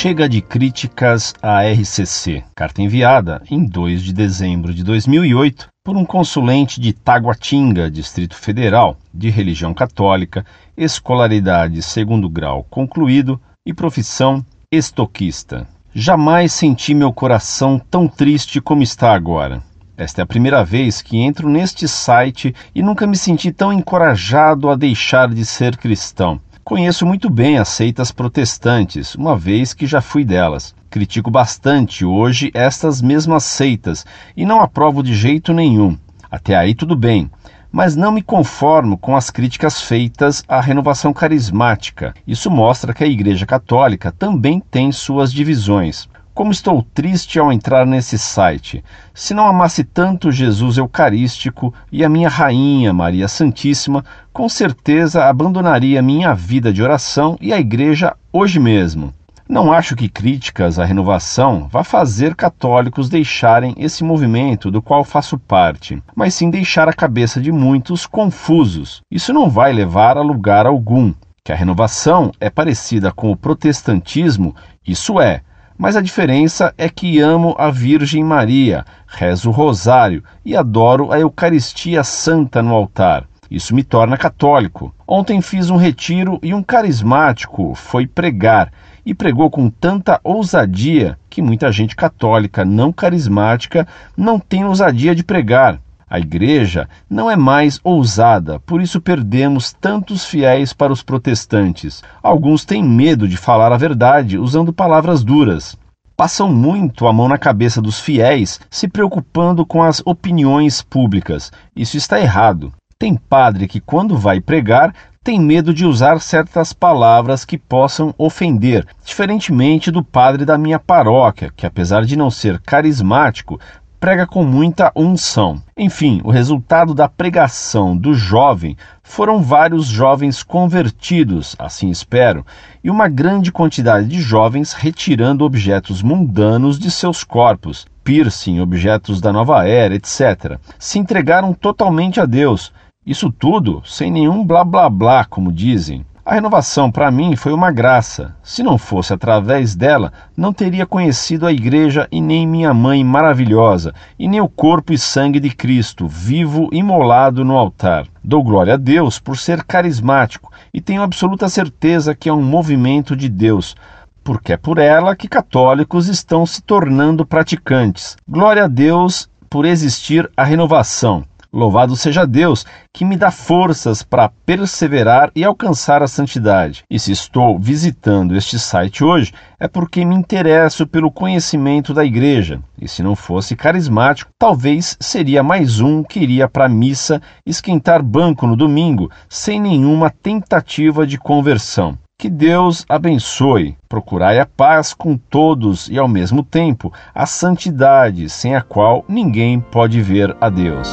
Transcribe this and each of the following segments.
Chega de críticas à RCC. Carta enviada em 2 de dezembro de 2008 por um consulente de Taguatinga, Distrito Federal, de religião católica, escolaridade segundo grau concluído e profissão estoquista. Jamais senti meu coração tão triste como está agora. Esta é a primeira vez que entro neste site e nunca me senti tão encorajado a deixar de ser cristão. Conheço muito bem as seitas protestantes, uma vez que já fui delas. Critico bastante hoje estas mesmas seitas e não aprovo de jeito nenhum. Até aí tudo bem, mas não me conformo com as críticas feitas à renovação carismática. Isso mostra que a Igreja Católica também tem suas divisões. Como estou triste ao entrar nesse site. Se não amasse tanto Jesus Eucarístico e a minha Rainha Maria Santíssima, com certeza abandonaria minha vida de oração e a igreja hoje mesmo. Não acho que críticas à renovação vá fazer católicos deixarem esse movimento do qual faço parte, mas sim deixar a cabeça de muitos confusos. Isso não vai levar a lugar algum. Que a renovação é parecida com o protestantismo, isso é, mas a diferença é que amo a Virgem Maria, rezo o rosário e adoro a Eucaristia Santa no altar. Isso me torna católico. Ontem fiz um retiro e um carismático foi pregar e pregou com tanta ousadia que muita gente católica não carismática não tem ousadia de pregar. A igreja não é mais ousada, por isso perdemos tantos fiéis para os protestantes. Alguns têm medo de falar a verdade usando palavras duras. Passam muito a mão na cabeça dos fiéis, se preocupando com as opiniões públicas. Isso está errado. Tem padre que, quando vai pregar, tem medo de usar certas palavras que possam ofender, diferentemente do padre da minha paróquia, que, apesar de não ser carismático, prega com muita unção. Enfim, o resultado da pregação do jovem foram vários jovens convertidos, assim espero, e uma grande quantidade de jovens retirando objetos mundanos de seus corpos, piercing, objetos da nova era, etc. Se entregaram totalmente a Deus. Isso tudo sem nenhum blá blá blá, como dizem. A renovação para mim foi uma graça. Se não fosse através dela, não teria conhecido a igreja e nem minha mãe maravilhosa, e nem o corpo e sangue de Cristo, vivo imolado no altar. Dou glória a Deus por ser carismático e tenho absoluta certeza que é um movimento de Deus, porque é por ela que católicos estão se tornando praticantes. Glória a Deus por existir a renovação. Louvado seja Deus, que me dá forças para perseverar e alcançar a santidade. E se estou visitando este site hoje, é porque me interesso pelo conhecimento da igreja. E se não fosse carismático, talvez seria mais um que iria para a missa esquentar banco no domingo, sem nenhuma tentativa de conversão. Que Deus abençoe. Procurai a paz com todos e, ao mesmo tempo, a santidade, sem a qual ninguém pode ver a Deus.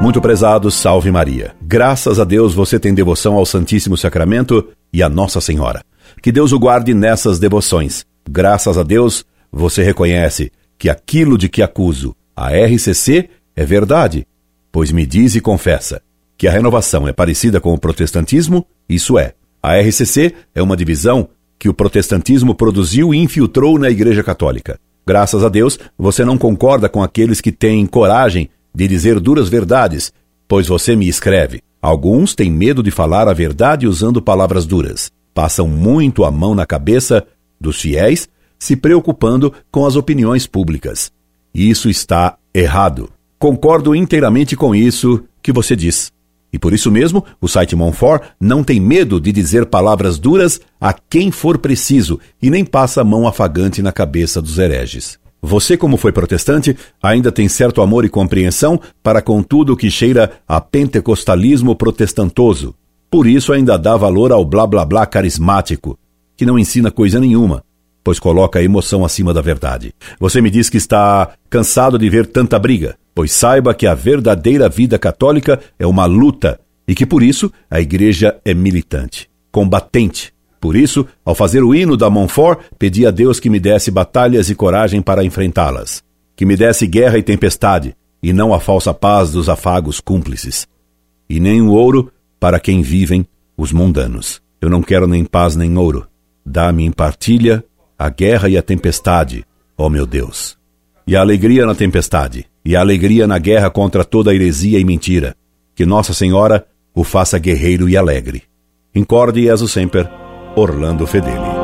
Muito prezado, salve Maria. Graças a Deus você tem devoção ao Santíssimo Sacramento e a Nossa Senhora. Que Deus o guarde nessas devoções. Graças a Deus você reconhece que aquilo de que acuso a RCC é verdade, pois me diz e confessa que a renovação é parecida com o protestantismo, isso é. A RCC é uma divisão que o protestantismo produziu e infiltrou na Igreja Católica. Graças a Deus, você não concorda com aqueles que têm coragem de dizer duras verdades, pois você me escreve. Alguns têm medo de falar a verdade usando palavras duras. Passam muito a mão na cabeça dos fiéis, se preocupando com as opiniões públicas. Isso está errado. Concordo inteiramente com isso que você diz. E por isso mesmo, o site Monfort não tem medo de dizer palavras duras a quem for preciso e nem passa a mão afagante na cabeça dos hereges. Você, como foi protestante, ainda tem certo amor e compreensão para com tudo que cheira a pentecostalismo protestantoso. Por isso ainda dá valor ao blá blá blá carismático, que não ensina coisa nenhuma, pois coloca a emoção acima da verdade. Você me diz que está cansado de ver tanta briga, pois saiba que a verdadeira vida católica é uma luta e que por isso a igreja é militante, combatente, por isso, ao fazer o hino da Montfort, pedi a Deus que me desse batalhas e coragem para enfrentá-las, que me desse guerra e tempestade, e não a falsa paz dos afagos cúmplices, e nem o ouro para quem vivem os mundanos. Eu não quero nem paz nem ouro. Dá-me em partilha a guerra e a tempestade, ó meu Deus. E a alegria na tempestade, e a alegria na guerra contra toda heresia e mentira. Que Nossa Senhora o faça guerreiro e alegre. Incorde Jesus Semper, Orlando Fedeli.